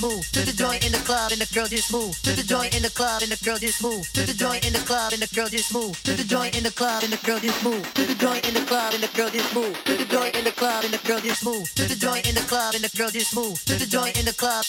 move. To the joint in the club and the girl just move. To the joint in the club and the girl just move. To the joint in the club and the girl just move. To the joint in the club and the girl just move. To the joint in the club and the girl just move. To the joint in the club and the girl just move. To the joint in the club and the girl just move. To the joint in the club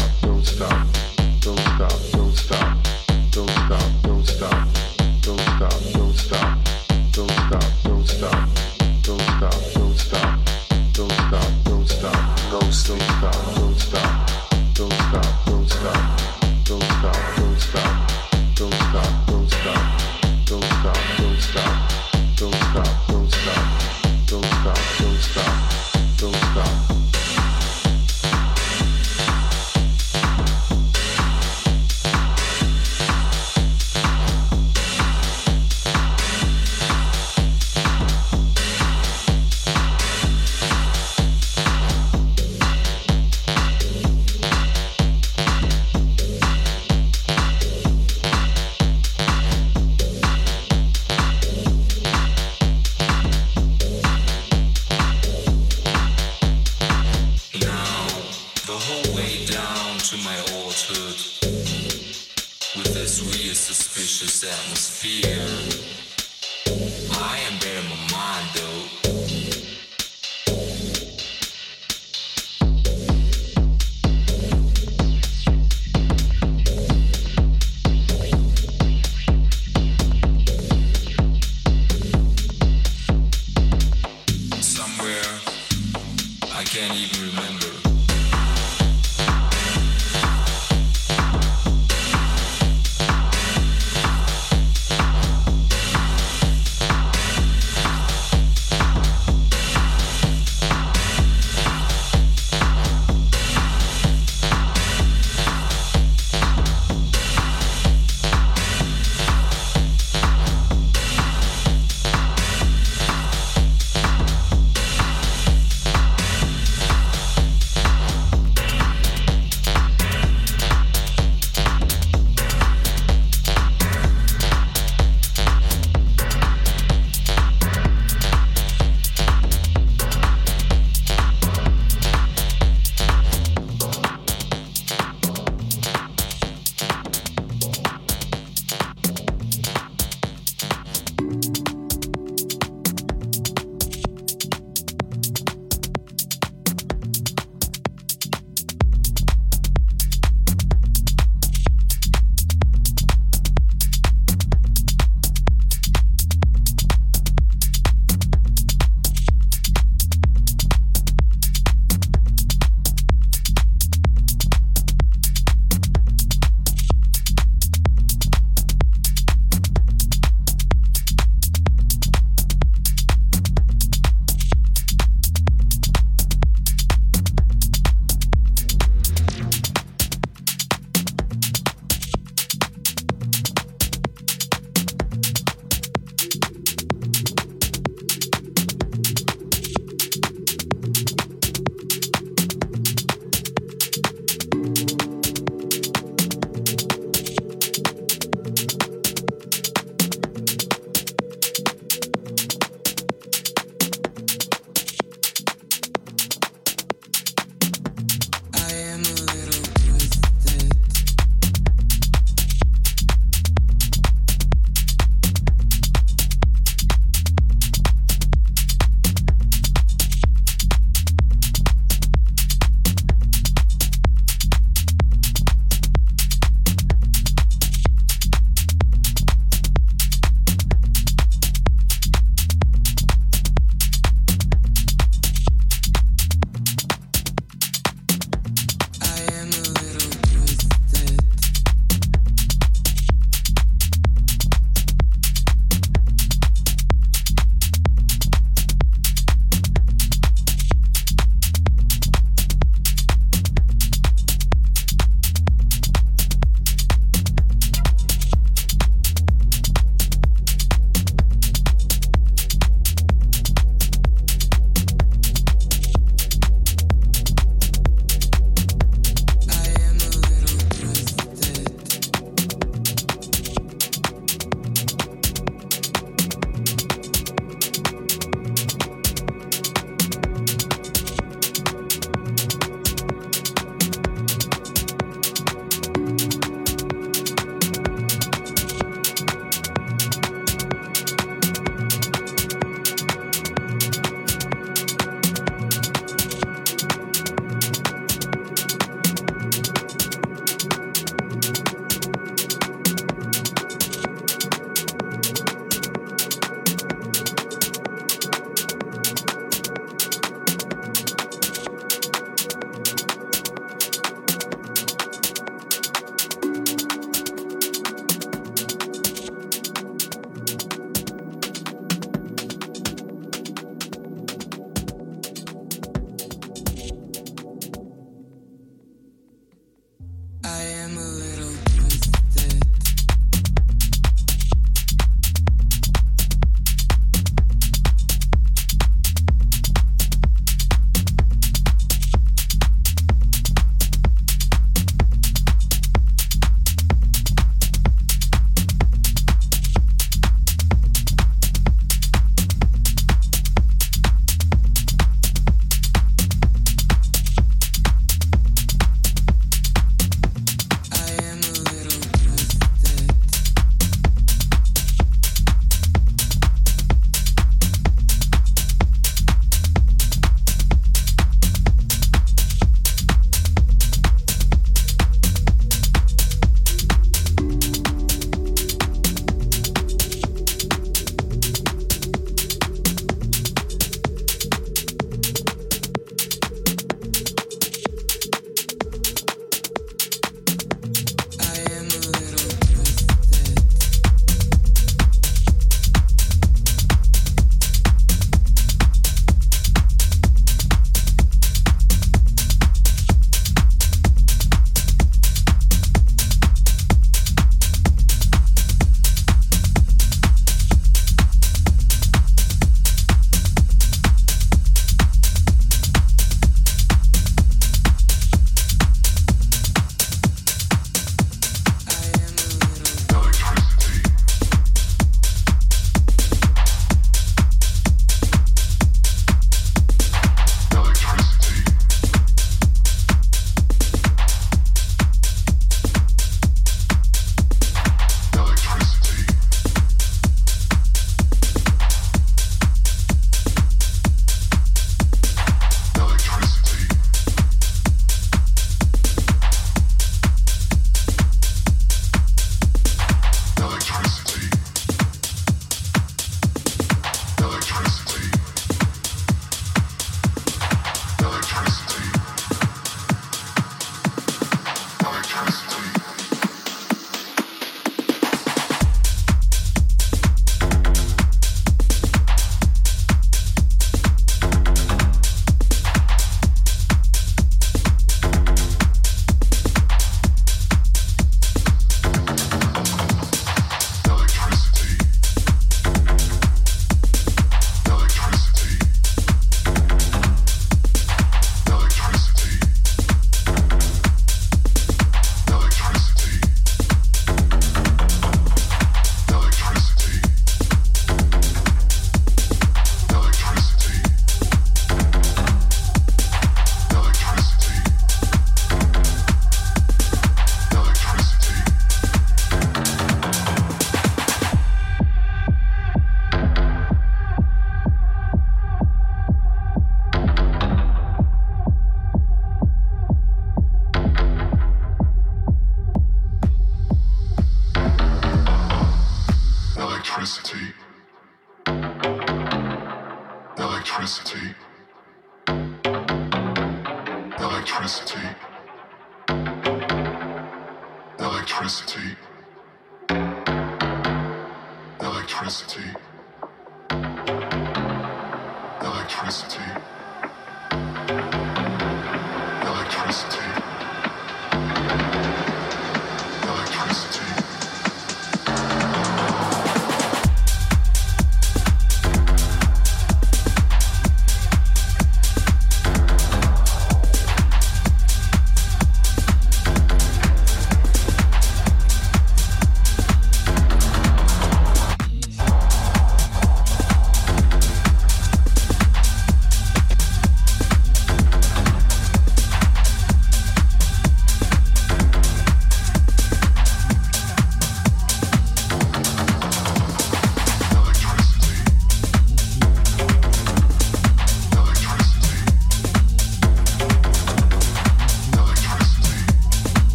stop.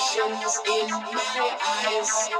visions in my eyes.